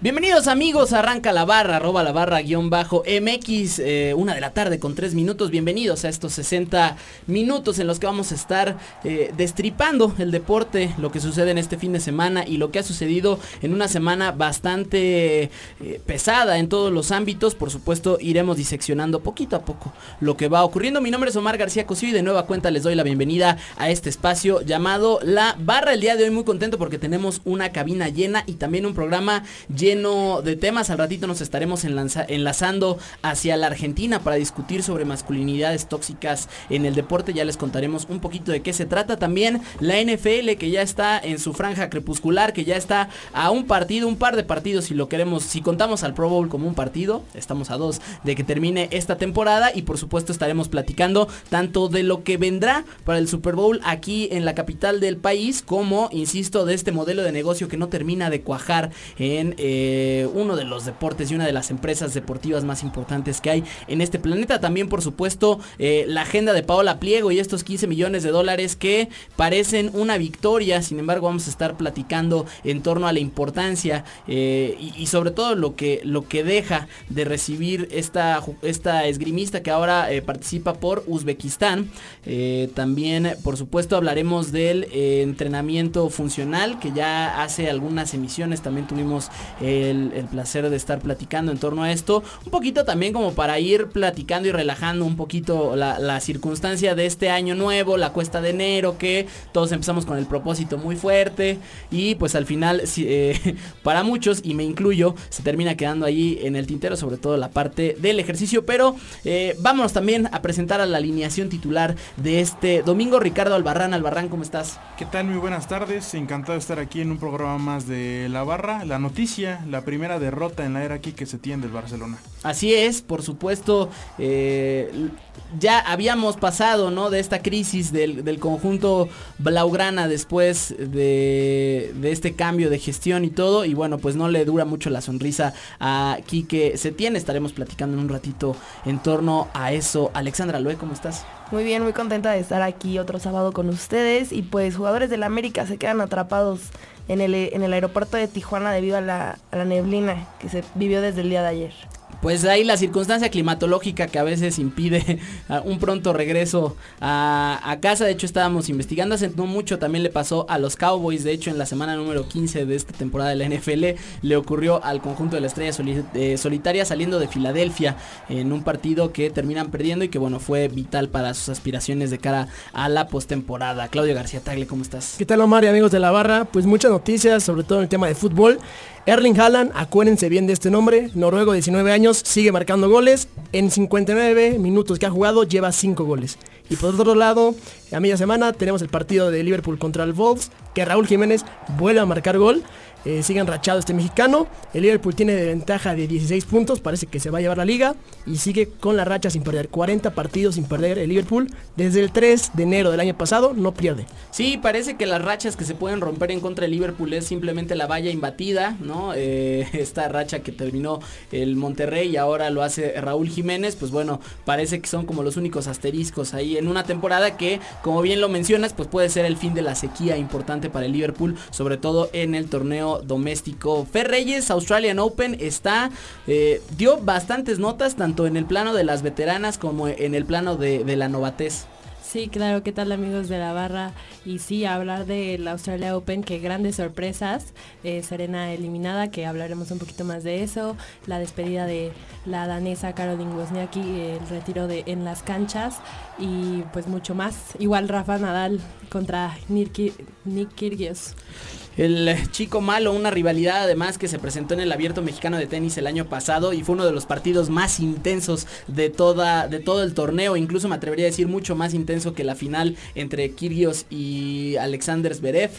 Bienvenidos amigos, arranca la barra, arroba la barra guion bajo MX, eh, una de la tarde con tres minutos. Bienvenidos a estos 60 minutos en los que vamos a estar eh, destripando el deporte, lo que sucede en este fin de semana y lo que ha sucedido en una semana bastante eh, pesada en todos los ámbitos. Por supuesto, iremos diseccionando poquito a poco lo que va ocurriendo. Mi nombre es Omar García Cosío y de nueva cuenta les doy la bienvenida a este espacio llamado La Barra. El día de hoy muy contento porque tenemos una cabina llena y también un programa lleno lleno de temas. Al ratito nos estaremos enlazando hacia la Argentina para discutir sobre masculinidades tóxicas en el deporte. Ya les contaremos un poquito de qué se trata. También la NFL que ya está en su franja crepuscular, que ya está a un partido, un par de partidos si lo queremos, si contamos al Pro Bowl como un partido. Estamos a dos de que termine esta temporada y por supuesto estaremos platicando tanto de lo que vendrá para el Super Bowl aquí en la capital del país como, insisto, de este modelo de negocio que no termina de cuajar en... Eh, eh, uno de los deportes y una de las empresas deportivas más importantes que hay en este planeta. También, por supuesto, eh, la agenda de Paola Pliego y estos 15 millones de dólares que parecen una victoria. Sin embargo, vamos a estar platicando en torno a la importancia eh, y, sobre todo lo que, lo que deja de recibir esta, esta esgrimista que ahora participa por Uzbekistán. también, por supuesto, hablaremos del entrenamiento funcional que ya hace algunas emisiones también tuvimos el, placer de estar platicando en torno a esto. Un poquito también como para ir platicando y relajando un poquito la, circunstancia de este año nuevo, la cuesta de enero, que todos empezamos con el propósito muy fuerte y pues al final eh, para muchos, y me incluyo, se termina quedando ahí en el tintero, sobre todo la parte del ejercicio. Pero eh, vámonos también a presentar a la alineación titular de este domingo. Ricardo Albarrán, Albarrán, ¿cómo estás? ¿Qué tal? Muy buenas tardes, encantado de estar aquí en un programa más de La Barra. La noticia la primera derrota en la era aquí que se tiene del Barcelona. Así es, por supuesto, eh, ya habíamos pasado, ¿no? De esta crisis del, conjunto Blaugrana después de, este cambio de gestión y todo. Y bueno, pues no le dura mucho la sonrisa a Quique tiene Estaremos platicando en un ratito en torno a eso. Alexandra Loe, ¿cómo estás? Muy bien, muy contenta de estar aquí otro sábado con ustedes. Y pues jugadores del América se quedan atrapados en el, en el aeropuerto de Tijuana debido a la neblina que se vivió desde el día de ayer pues ahí la circunstancia climatológica que a veces impide un pronto regreso a, casa. De hecho, estábamos investigando hace no mucho. También le pasó a los Cowboys. De hecho, en la semana número 15 de esta temporada de la NFL, le ocurrió al conjunto de la estrella eh, solitaria saliendo de Filadelfia en un partido que terminan perdiendo y que, bueno, fue vital para sus aspiraciones de cara a la postemporada. Claudio García Tagle, ¿cómo estás? ¿Qué tal, Omar y amigos de la barra? Pues muchas noticias, sobre todo en el tema de fútbol. Erling Haaland, acuérdense bien de este nombre, noruego 19 años, sigue marcando goles. En 59 minutos que ha jugado lleva 5 goles. Y por otro lado, a media semana tenemos el partido de Liverpool contra el Wolves, que Raúl Jiménez vuelve a marcar gol. Eh, sigue enrachado este mexicano. El Liverpool tiene de ventaja de 16 puntos, parece que se va a llevar la liga y sigue con la racha sin perder. 40 partidos sin perder el Liverpool. Desde el 3 de enero del año pasado no pierde. Sí, parece que las rachas que se pueden romper en contra del Liverpool es simplemente la valla imbatida, ¿no? Eh, esta racha que terminó el Monterrey y ahora lo hace Raúl Jiménez, pues bueno, parece que son como los únicos asteriscos ahí en una temporada que, como bien lo mencionas, pues puede ser el fin de la sequía importante para el Liverpool, sobre todo en el torneo doméstico. Fer Reyes, Australian Open, está, eh, dio bastantes notas tanto en el plano de las veteranas como en el plano de, la novatez. Sí, claro, ¿qué tal amigos de la barra? Y sí, hablar del Australia Open, que grandes sorpresas. Eh, Serena eliminada, que hablaremos un poquito más de eso. La despedida de la danesa Caroline Wozniacki, el retiro de en las canchas y pues mucho más. Igual Rafa Nadal contra Nick Kyrgios. El chico malo, una rivalidad además que se presentó en el Abierto Mexicano de Tenis el año pasado y fue uno de los partidos más intensos de toda de todo el torneo, incluso me atrevería a decir mucho más intenso que la final entre Kyrgios y Alexander Zverev,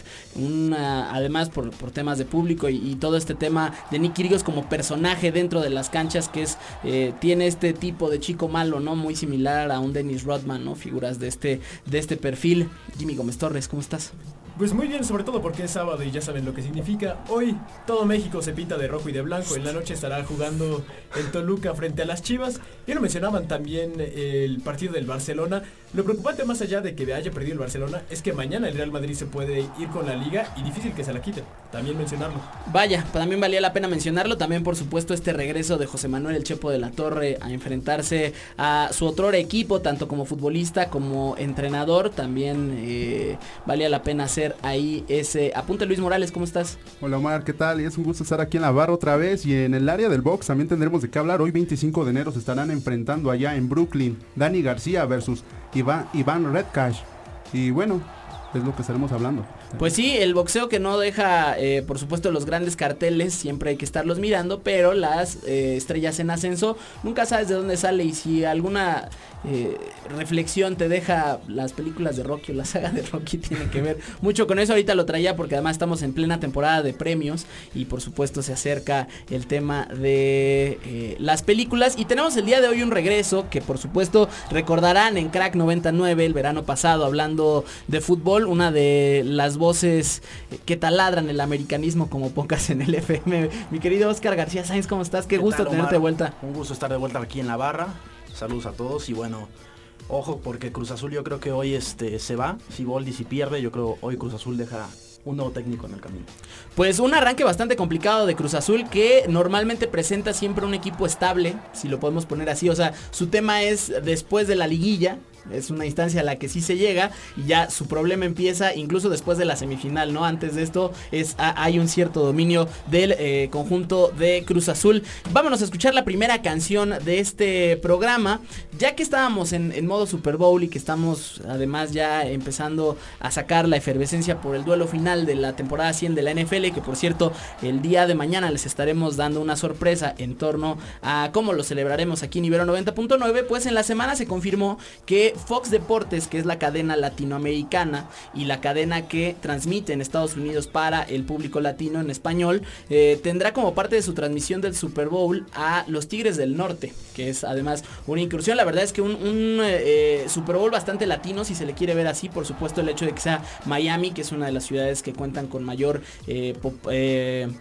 además por, por, temas de público y, y, todo este tema de Nick Kyrgios como personaje dentro de las canchas que es eh, tiene este tipo de chico malo, ¿no? Muy similar a un Dennis Rodman, ¿no? Figuras de este de este perfil. Jimmy Gómez Torres, ¿cómo estás? Pues muy bien, sobre todo porque es sábado y ya saben lo que significa. Hoy todo México se pinta de rojo y de blanco. En la noche estará jugando el Toluca frente a las Chivas. Y lo mencionaban también el partido del Barcelona. Lo preocupante más allá de que haya perdido el Barcelona es que mañana el Real Madrid se puede ir con la liga y difícil que se la quiten. También mencionarlo. Vaya, también valía la pena mencionarlo. También por supuesto este regreso de José Manuel El Chepo de la Torre a enfrentarse a su otro equipo, tanto como futbolista como entrenador. También eh, valía la pena hacer ahí ese apunte. Luis Morales, ¿cómo estás? Hola Omar, ¿qué tal? Es un gusto estar aquí en la barra otra vez y en el área del box también tendremos de qué hablar. Hoy 25 de enero se estarán enfrentando allá en Brooklyn Dani García versus Iván, Iván Redcash. Y bueno, es lo que estaremos hablando. Pues sí, el boxeo que no deja, eh, por supuesto, los grandes carteles, siempre hay que estarlos mirando, pero las eh, estrellas en ascenso, nunca sabes de dónde sale y si alguna eh, reflexión te deja las películas de Rocky o la saga de Rocky tiene que ver mucho con eso. Ahorita lo traía porque además estamos en plena temporada de premios y por supuesto se acerca el tema de las películas y tenemos el día de hoy un regreso que por supuesto recordarán en Crack 99 el verano pasado hablando de fútbol, una de las voces que taladran el americanismo como pocas en el FM. Mi querido Oscar García Sainz, ¿cómo estás? Qué, gusto tal, tenerte de vuelta. Un gusto estar de vuelta aquí en la barra. Saludos a todos y bueno, ojo porque Cruz Azul yo creo que hoy este se va. Si Boldi si pierde, yo creo hoy Cruz Azul deja un nuevo técnico en el camino. Pues un arranque bastante complicado de Cruz Azul que normalmente presenta siempre un equipo estable, si lo podemos poner así. O sea, su tema es después de la liguilla, es una instancia a la que sí se llega y ya su problema empieza incluso después de la semifinal, ¿no? Antes de esto es hay un cierto dominio del eh, conjunto de Cruz Azul. Vámonos a escuchar la primera canción de este programa, ya que estábamos en, en, modo Super Bowl y que estamos además ya empezando a sacar la efervescencia por el duelo final de la temporada 100 de la NFL, que por cierto el día de mañana les estaremos dando una sorpresa en torno a cómo lo celebraremos aquí en Ibero 90.9, pues en la semana se confirmó que Fox Deportes, que es la cadena latinoamericana y la cadena que transmite en Estados Unidos para el público latino en español, eh, tendrá como parte de su transmisión del Super Bowl a los Tigres del Norte, que es además una incursión. La verdad es que un, un eh, Super Bowl bastante latino, si se le quiere ver así, por supuesto el hecho de que sea Miami, que es una de las ciudades que cuentan con mayor eh, po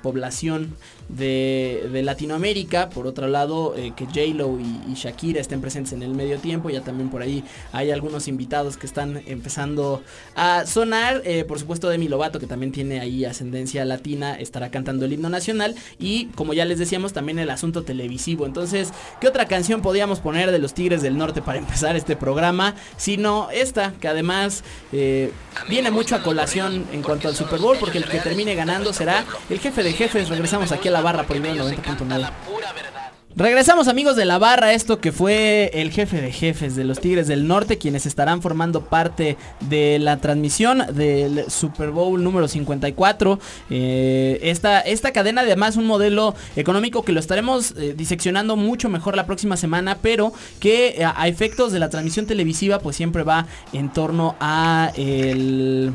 población de, de, Latinoamérica. Por otro lado, que J-Lo y, y Shakira estén presentes en el medio tiempo, ya también por ahí hay algunos invitados que están empezando a sonar. Eh, por supuesto, Demi Lovato, que también tiene ahí ascendencia latina, estará cantando el himno nacional. Y como ya les decíamos, también el asunto televisivo. Entonces, ¿qué otra canción podíamos poner de los Tigres del Norte para empezar este programa? Sino esta, que además eh, viene mucho a colación en cuanto al Super Bowl, porque el que termine ganando será el jefe de jefes. Regresamos aquí a la barra por el 90.9. Regresamos amigos de la barra, esto que fue el jefe de jefes de los Tigres del Norte, quienes estarán formando parte de la transmisión del Super Bowl número 54. Eh, esta, esta cadena además un modelo económico que lo estaremos eh, diseccionando mucho mejor la próxima semana, pero que eh, a efectos de la transmisión televisiva pues siempre va en torno a el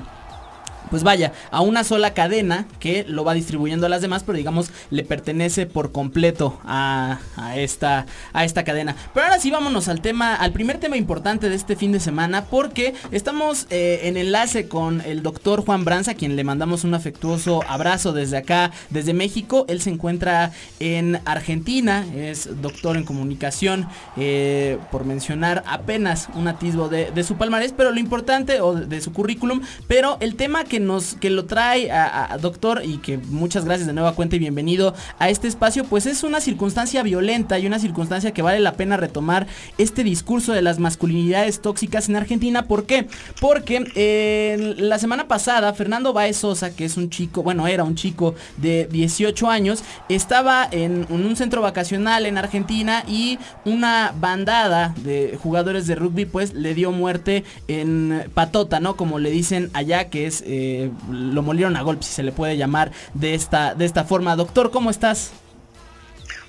pues vaya, a una sola cadena que lo va distribuyendo a las demás, pero digamos le pertenece por completo a, esta, a esta cadena. Pero ahora sí vámonos al tema, al primer tema importante de este fin de semana, porque estamos eh, en enlace con el doctor Juan Branza, a quien le mandamos un afectuoso abrazo desde acá, desde México. Él se encuentra en Argentina, es doctor en comunicación, eh, por mencionar apenas un atisbo de, su palmarés, pero lo importante, o de, de su currículum, pero el tema que nos que lo trae a, doctor y que muchas gracias de nueva cuenta y bienvenido a este espacio, pues es una circunstancia violenta y una circunstancia que vale la pena retomar este discurso de las masculinidades tóxicas en Argentina. ¿Por qué? Porque eh, la semana pasada Fernando Baez Sosa, que es un chico, bueno, era un chico de 18 años, estaba en, un centro vacacional en Argentina y una bandada de jugadores de rugby pues le dio muerte en patota, ¿no? Como le dicen allá, que es, eh, lo molieron a golpe, si se le puede llamar de esta, de esta forma. Doctor, ¿cómo estás?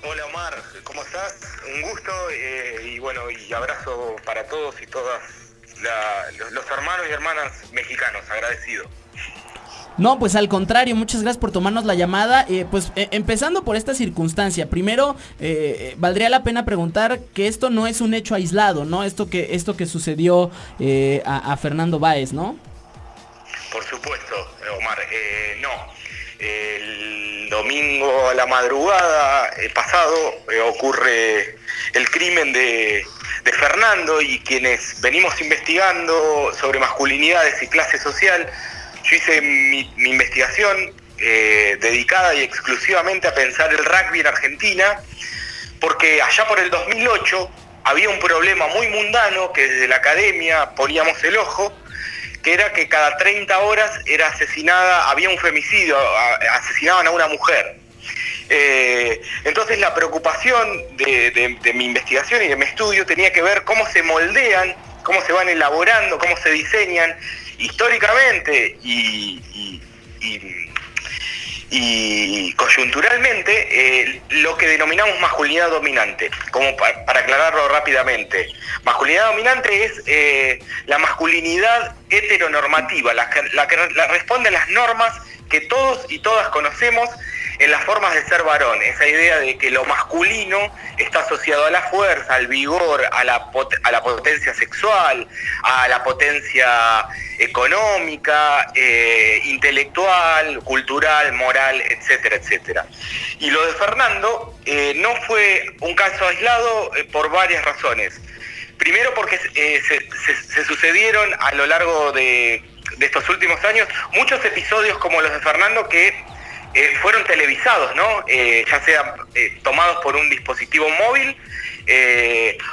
Hola Omar, ¿cómo estás? Un gusto eh, y bueno, y abrazo para todos y todas los hermanos y hermanas mexicanos, agradecido. No, pues al contrario, muchas gracias por tomarnos la llamada. Eh, pues eh, empezando por esta circunstancia, primero eh, valdría la pena preguntar que esto no es un hecho aislado, ¿no? Esto que, esto que sucedió a, Fernando Báez, ¿no? Por supuesto, Omar, no. El domingo a la madrugada pasado ocurre el crimen de, de Fernando y quienes venimos investigando sobre masculinidades y clase social yo hice mi, investigación eh, dedicada y exclusivamente a pensar el rugby en Argentina, porque allá por el 2008 había un problema muy mundano que desde la academia poníamos el ojo, que era que cada 30 horas era asesinada, había un femicidio, asesinaban a una mujer. Eh, entonces la preocupación de, mi investigación y de mi estudio tenía que ver cómo se moldean, cómo se van elaborando, cómo se diseñan históricamente y, coyunturalmente eh, lo que denominamos masculinidad dominante, como para, aclararlo rápidamente. Masculinidad dominante es eh, la masculinidad heteronormativa, la la que responde a las normas que todos y todas conocemos en las formas de ser varón, esa idea de que lo masculino está asociado a la fuerza, al vigor, a la, a la potencia sexual, a la potencia económica, eh, intelectual, cultural, moral, etcétera, etcétera. Y lo de Fernando eh, no fue un caso aislado eh, por varias razones. Primero porque se, sucedieron a lo largo de, de estos últimos años muchos episodios como los de Fernando que eh, fueron televisados, ¿no? Eh, ya sean eh, tomados por un dispositivo móvil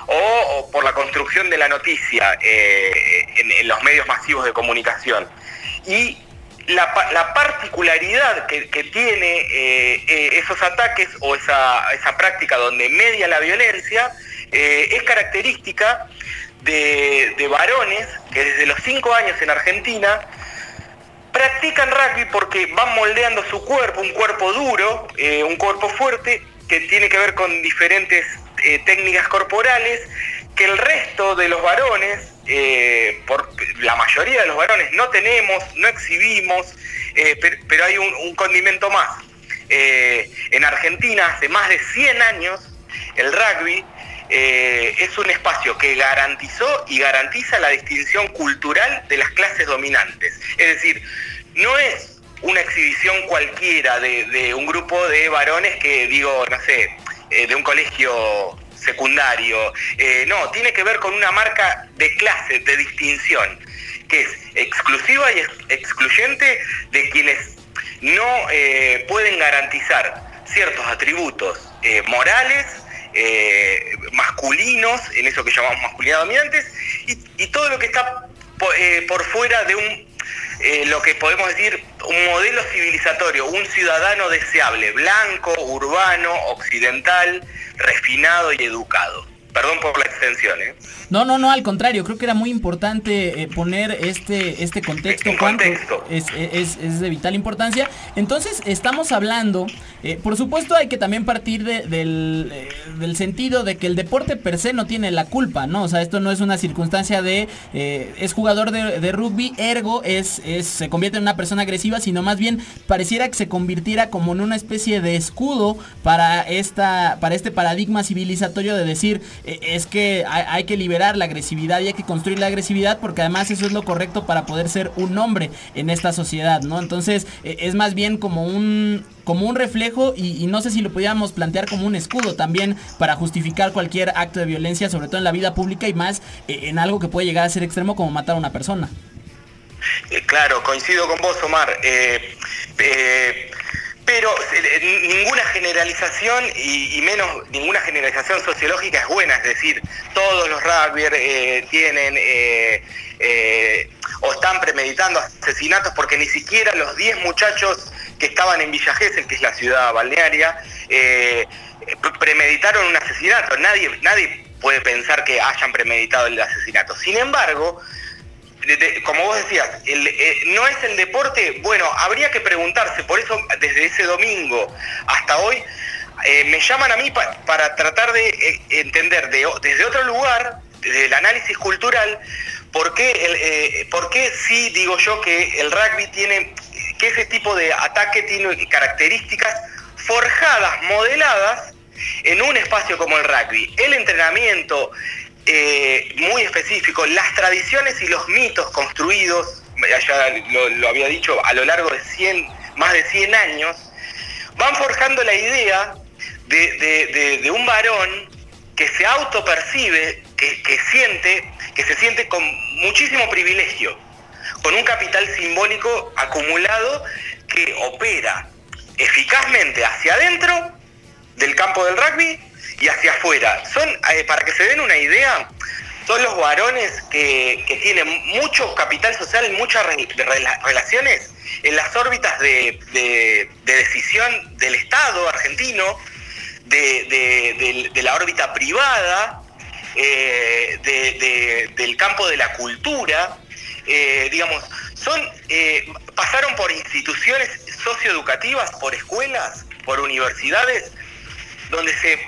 o, por la construcción de la noticia en, los medios masivos de comunicación. Y la, particularidad que, tiene esos ataques o esa, esa, práctica donde media la violencia es característica de, de varones que desde los cinco años en Argentina practican rugby porque van moldeando su cuerpo, un cuerpo duro, eh, un cuerpo fuerte, que tiene que ver con diferentes eh, técnicas corporales, que el resto de los varones, eh, por, la mayoría de los varones no tenemos, no exhibimos, pero, hay un, condimento más. en Argentina hace más de 100 años el rugby es un espacio que garantizó y garantiza la distinción cultural de las clases dominantes. Es decir, no es una exhibición cualquiera de, un grupo de varones que digo, no sé, eh, de un colegio secundario. Eh, no, tiene que ver con una marca de clase, de distinción, que es exclusiva y excluyente de quienes no eh, pueden garantizar ciertos atributos morales, masculinos, en eso que llamamos masculinidad dominantes, y, todo lo que está por fuera de un eh, lo que podemos decir un modelo civilizatorio, un ciudadano deseable, blanco, urbano, occidental, refinado y educado. Perdón por la extensión, ¿eh? No, no, no, al contrario, creo que era muy importante eh, poner este, este contexto, contexto. Es, es, de vital importancia. Entonces, estamos hablando, eh, por supuesto hay que también partir de, del, eh, del, sentido de que el deporte per se no tiene la culpa, ¿no? O sea, esto no es una circunstancia de, es jugador de, de, rugby, ergo es, es, se convierte en una persona agresiva, sino más bien pareciera que se convirtiera como en una especie de escudo para, esta, para este paradigma civilizatorio de decir, es que hay, que liberar la agresividad y hay que construir la agresividad porque además eso es lo correcto para poder ser un hombre en esta sociedad, ¿no? Entonces e, es más bien como un como un reflejo y, no sé si lo pudiéramos plantear como un escudo también para justificar cualquier acto de violencia, sobre todo en la vida pública y más e, en algo que puede llegar a ser extremo como matar a una persona. Eh, claro, coincido con vos, Omar. Eh, eh, pero eh, ninguna generalización y, menos ninguna generalización sociológica es buena, es decir, todos los rugby eh, tienen eh, eh, o están premeditando asesinatos porque ni siquiera los 10 muchachos que estaban en Villa Gesell, que es la ciudad balnearia, eh, pre- premeditaron un asesinato. Nadie, nadie puede pensar que hayan premeditado el asesinato. Sin embargo, como vos decías, eh, no es el deporte, bueno, habría que preguntarse, por eso desde ese domingo hasta hoy, eh, me llaman a mí pa- para tratar de eh, entender de desde otro lugar, desde el análisis cultural, por qué, por qué sí digo yo que el rugby tiene, que ese tipo de ataque tiene características forjadas, modeladas en un espacio como el rugby. El entrenamiento eh, muy específico, las tradiciones y los mitos construidos, ya lo, había dicho, a lo largo de 100, más de 100 años, van forjando la idea de, de- de- de un varón que se autopercibe, que, que siente, que se siente con muchísimo privilegio, con un capital simbólico acumulado que opera eficazmente hacia adentro del campo del rugby y hacia afuera. Son, eh, para que se den una idea, son los varones que, que tienen mucho capital social, muchas de rela- relaciones en las órbitas de, de- de decisión del Estado argentino, de, de- la órbita privada, eh, de- de- del campo de la cultura, eh, digamos, son, pasaron por instituciones socioeducativas, por escuelas, por universidades, donde se,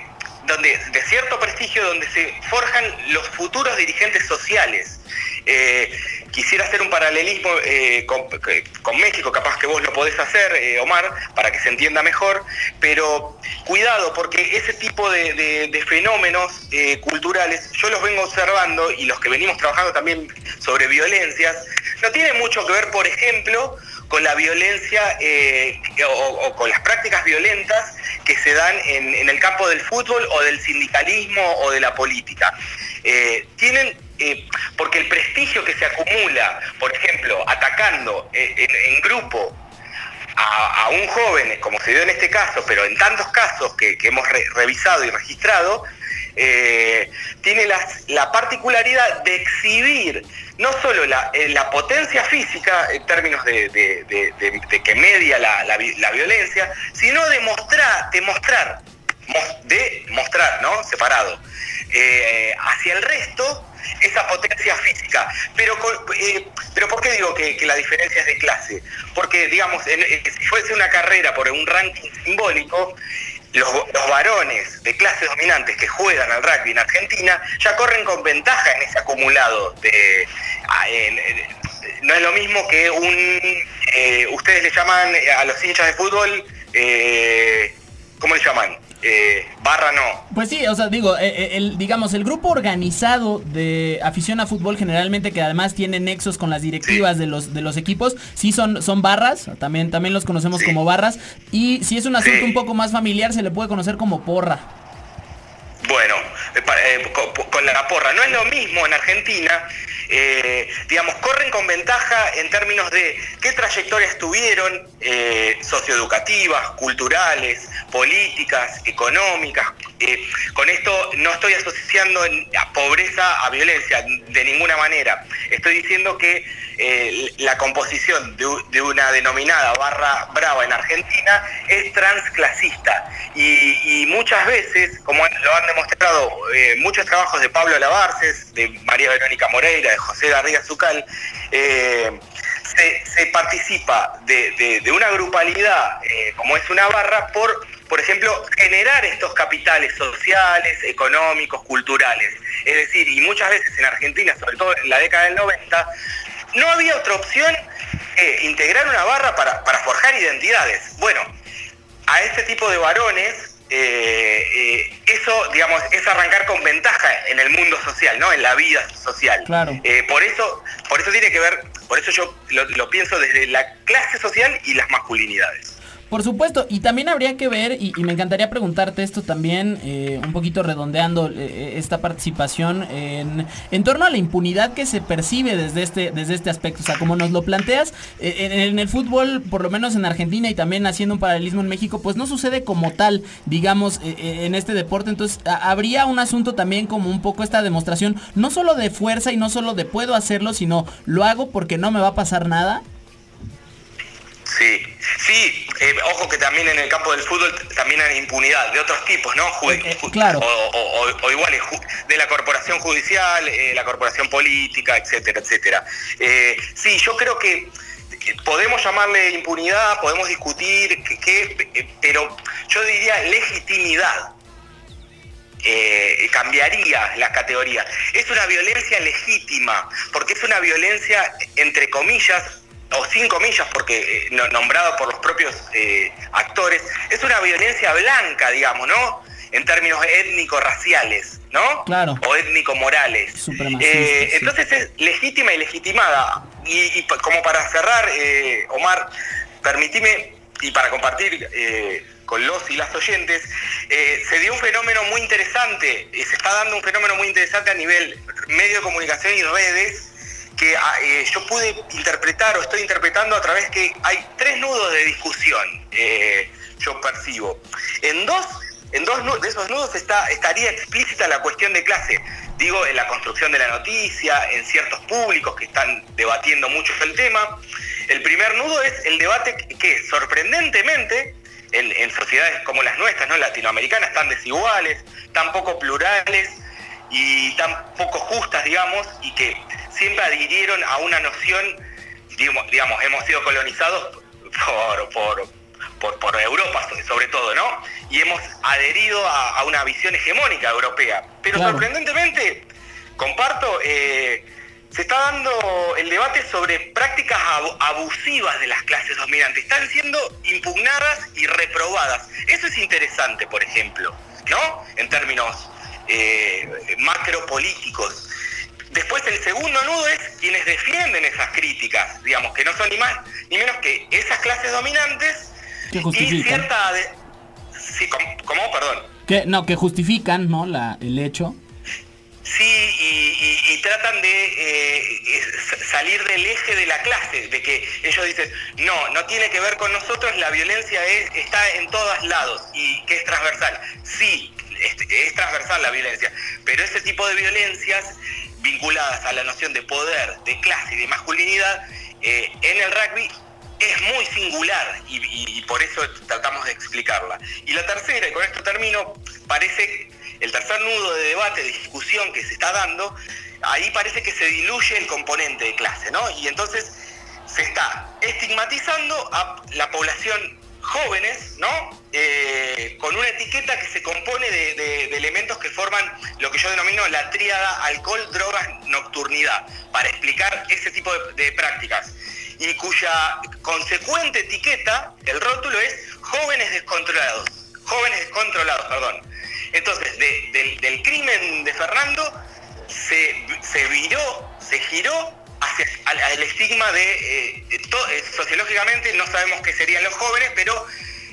donde de cierto prestigio, donde se forjan los futuros dirigentes sociales. Eh, quisiera hacer un paralelismo eh, con, México, capaz que vos lo podés hacer, eh, Omar, para que se entienda mejor, pero cuidado, porque ese tipo de, de- de fenómenos eh, culturales, yo los vengo observando y los que venimos trabajando también sobre violencias, no tienen mucho que ver, por ejemplo, con la violencia eh, o, con las prácticas violentas que se dan en, el campo del fútbol o del sindicalismo o de la política. Eh, tienen, eh, porque el prestigio que se acumula, por ejemplo, atacando en grupo a, un joven, como se dio en este caso, pero en tantos casos que, hemos re- revisado y registrado, eh, tiene la particularidad de exhibir no solo la, eh, potencia física en términos de, que media la, la vi- la violencia, sino de mostrar, de mostrar, mos- de mostrar, ¿no? Separado, eh, hacia el resto esa potencia física. Pero, eh, pero ¿por qué digo que, la diferencia es de clase? Porque, digamos, eh, si fuese una carrera por un ranking simbólico, los, los varones de clases dominantes que juegan al rugby en Argentina ya corren con ventaja en ese acumulado. De, a- en- en- no es lo mismo que un... eh, ustedes le llaman a los hinchas de fútbol, ¿cómo le llaman? Eh, barra no. Pues sí, o sea, digo, eh, eh, el, digamos, el grupo organizado de afición a fútbol generalmente que además tiene nexos con las directivas de los de los equipos, sí son son barras, también también los conocemos como barras y si es un asunto un poco más familiar se le puede conocer como porra. Bueno, eh, eh, con, la porra. No es lo mismo en Argentina, eh, digamos, corren con ventaja en términos de qué trayectorias tuvieron, socioeducativas, culturales, políticas, económicas. Con esto no estoy asociando pobreza a violencia de ninguna manera. Estoy diciendo que la composición de, una denominada barra brava en Argentina es transclasista y, muchas veces, como lo han demostrado eh, muchos trabajos de Pablo Lavarces, de María Verónica Moreira, de José Garriga Zucal, eh, se, participa de una grupalidad eh, como es una barra por, por ejemplo, generar estos capitales sociales, económicos, culturales. Es decir, y muchas veces en Argentina, sobre todo en la década del 90, no había otra opción que integrar una barra para, para forjar identidades. Bueno, a este tipo de varones, eh, eh, eso, digamos, es arrancar con ventaja en el mundo social, ¿no? En la vida social. Claro. Eh, por eso, por eso tiene que ver, por eso yo lo, lo pienso desde la clase social y las masculinidades. Por supuesto, y también habría que ver, y, me encantaría preguntarte esto también, eh, un poquito redondeando eh, esta participación en, torno a la impunidad que se percibe desde este, desde este aspecto. O sea, como nos lo planteas, eh, en, el fútbol, por lo menos en Argentina y también haciendo un paralelismo en México, pues no sucede como tal, digamos, eh, eh, en este deporte. Entonces, habría un asunto también como un poco esta demostración, no solo de fuerza y no solo de puedo hacerlo, sino lo hago porque no me va a pasar nada. Sí, sí, eh, ojo que también en el campo del fútbol también hay impunidad de otros tipos, ¿no? Ju- Eh, ju- claro. O, o- o- ju- de la corporación judicial, eh, la corporación política, etcétera, etcétera. Eh, sí, yo creo que eh, podemos llamarle impunidad, podemos discutir, que, que- eh, pero yo diría legitimidad. Eh, cambiaría la categoría. Es una violencia legítima, porque es una violencia, entre comillas, o sin comillas, porque eh, no- nombrado por los propios eh, actores, es una violencia blanca, digamos, ¿no? En términos étnico-raciales, ¿no? Claro. O étnico-morales. Eh, sí. Entonces es legítima y legitimada. Y, y como para cerrar, eh, Omar, permitime, y para compartir con los y las oyentes, se dio un fenómeno muy interesante, eh, se está dando un fenómeno muy interesante a nivel medio de comunicación y redes, que ah, eh, yo pude interpretar o estoy interpretando a través que hay tres nudos de discusión, eh, yo percibo. En dos, en dos de esos nudos está, estaría explícita la cuestión de clase. Digo, en la construcción de la noticia, en ciertos públicos que están debatiendo mucho el tema. El primer nudo es el debate que, sorprendentemente, en, en sociedades como las nuestras, ¿no? latinoamericanas, tan desiguales, tan poco plurales y tan poco justas, digamos, y que siempre adhirieron a una noción, digamos, digamos, hemos sido colonizados por, por, por, por Europa so- sobre todo, ¿no? Y hemos adherido a, a una visión hegemónica europea. Pero Claro. sorprendentemente, comparto, eh, se está dando el debate sobre prácticas abu- abusivas de las clases dominantes. Están siendo impugnadas y reprobadas. Eso es interesante, por ejemplo, ¿no? En términos eh, macropolíticos. Después el segundo nudo es quienes defienden esas críticas, digamos, que no son ni más ni menos que esas clases dominantes Que y justifican. cierta... de- Sí, ¿cómo? Perdón. Que, no, que justifican, ¿no? La, el hecho. Sí, y, y- y tratan de eh, salir del eje de la clase, de que ellos dicen, no, no tiene que ver con nosotros, la violencia es, está en todos lados y que es transversal. Sí, es, transversal la violencia, pero ese tipo de violencias vinculadas a la noción de poder, de clase y de masculinidad, eh, en el rugby es muy singular y- y por eso tratamos de explicarla. Y la tercera, y con esto termino, parece el tercer nudo de debate, de discusión que se está dando, ahí parece que se diluye el componente de clase, ¿no? Y entonces se está estigmatizando a la población jóvenes, ¿no? Eh, con una etiqueta que se compone de, de- elementos que forman lo que yo denomino la tríada alcohol, drogas, nocturnidad, para explicar ese tipo de, prácticas. Y cuya consecuente etiqueta, el rótulo es jóvenes descontrolados, jóvenes descontrolados, perdón. Entonces, de- del, del crimen de Fernando se, se viró, se giró hacia al, estigma de, eh, eh, sociológicamente no sabemos qué serían los jóvenes, pero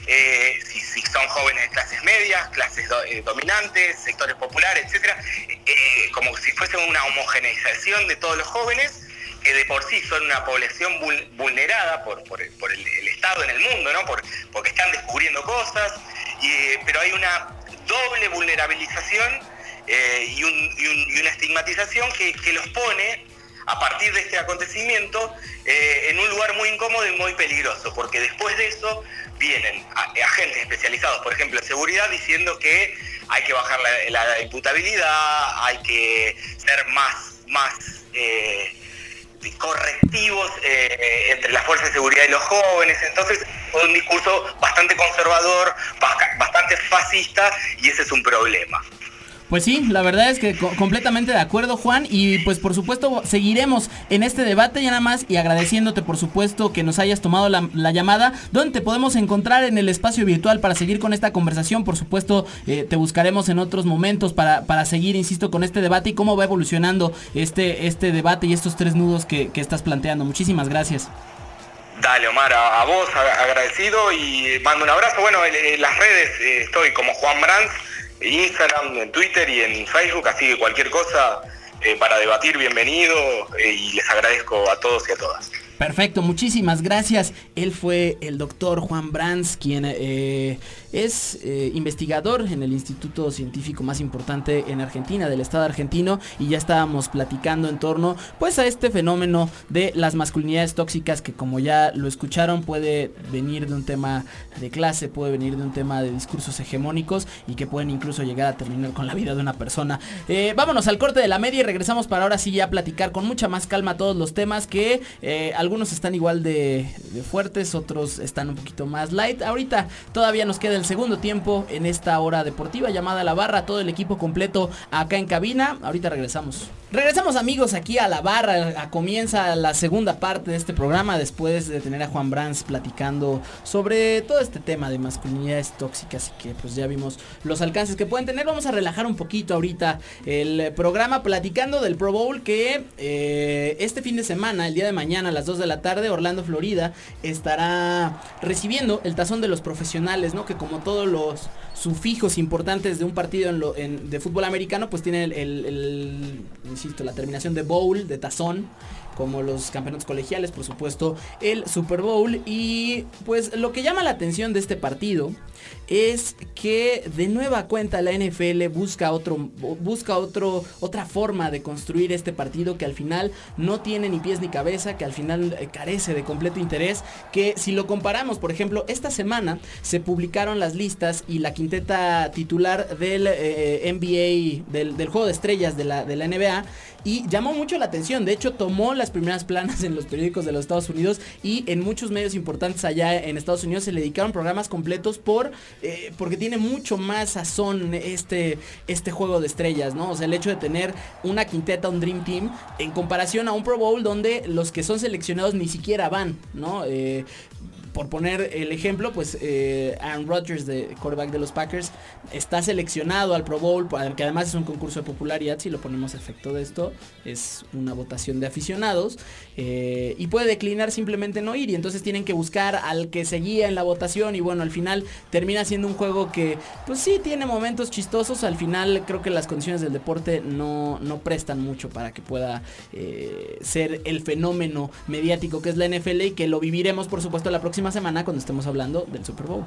eh, si, son jóvenes de clases medias, clases do- dominantes, sectores populares, etcétera, como si fuese una homogeneización de todos los jóvenes que de por sí son una población vul- vulnerada por, el, Estado en el mundo, ¿no? Por- porque están descubriendo cosas, y, pero hay una doble vulnerabilización y, un- y un- y una estigmatización que los pone a partir de este acontecimiento eh, en un lugar muy incómodo y muy peligroso, porque después de eso vienen agentes especializados, por ejemplo, en seguridad, diciendo que hay que bajar la, la imputabilidad, hay que ser más, más eh, correctivos eh, entre las fuerzas de seguridad y los jóvenes. Entonces, un discurso bastante conservador, bastante fascista, y ese es un problema. Pues sí, la verdad es que co- completamente de acuerdo, Juan. Y pues por supuesto seguiremos en este debate ya nada más y agradeciéndote por supuesto que nos hayas tomado la, la llamada. ¿Dónde te podemos encontrar en el espacio virtual para seguir con esta conversación? Por supuesto, eh, te buscaremos en otros momentos para, para seguir, insisto, con este debate y cómo va evolucionando este, este debate y estos tres nudos que, que estás planteando. Muchísimas gracias. Dale, Omar, a, vos agradecido y mando un abrazo. Bueno, en, las redes eh, estoy como Juan Brands, Instagram, en Twitter y en Facebook, así que cualquier cosa eh, para debatir, bienvenido eh, y les agradezco a todos y a todas. Perfecto, muchísimas gracias. Él fue el doctor Juan Brands, quien eh, es eh, investigador en el instituto científico más importante en Argentina, del Estado argentino, y ya estábamos platicando en torno pues a este fenómeno de las masculinidades tóxicas que como ya lo escucharon puede venir de un tema de clase, puede venir de un tema de discursos hegemónicos y que pueden incluso llegar a terminar con la vida de una persona. Eh, vámonos al corte de la media y regresamos para ahora sí ya platicar con mucha más calma todos los temas que eh, algunos están igual de, de fuertes, otros están un poquito más light. Ahorita todavía nos queda el segundo tiempo en esta hora deportiva llamada La Barra, todo el equipo completo acá en cabina. Ahorita regresamos. Regresamos amigos aquí a La Barra, a- comienza la segunda parte de este programa después de tener a Juan Brands platicando sobre todo este tema de masculinidades tóxicas y que pues ya vimos los alcances que pueden tener. Vamos a relajar un poquito ahorita el programa platicando del Pro Bowl que eh, este fin de semana, el día de mañana a las 2 de la tarde, Orlando, Florida, estará recibiendo el tazón de los profesionales, ¿no? Que como todos los sufijos importantes de un partido de fútbol americano, pues tiene el, insisto, la terminación de bowl, de tazón, como los campeonatos colegiales, por supuesto, el Super Bowl. Y pues lo que llama la atención de este partido es que de nueva cuenta la NFL busca otro busca otro otra forma de construir este partido que al final no tiene ni pies ni cabeza, que al final eh, carece de completo interés, que si lo comparamos, por ejemplo, esta semana se publicaron las listas y la quinteta titular del eh, NBA del, juego de estrellas de la de la NBA y llamó mucho la atención. De hecho, tomó las primeras planas en los periódicos de los Estados Unidos y en muchos medios importantes allá en Estados Unidos se le dedicaron programas completos por eh, porque tiene mucho más sazón este este juego de estrellas, ¿no? O sea, el hecho de tener una quinteta, un Dream Team, en comparación a un Pro Bowl donde los que son seleccionados ni siquiera van, ¿no? Eh, por poner el ejemplo, pues eh, Aaron Rodgers, de quarterback de los Packers, está seleccionado al Pro Bowl, que además es un concurso de popularidad, si lo ponemos a efecto de esto, es una votación de aficionados, eh, y puede declinar simplemente no ir, y entonces tienen que buscar al que seguía en la votación, y bueno, al final termina siendo un juego que, pues sí, tiene momentos chistosos, al final creo que las condiciones del deporte no, no prestan mucho para que pueda eh, ser el fenómeno mediático que es la NFL y que lo viviremos por supuesto la próxima semana cuando estemos hablando del Super Bowl.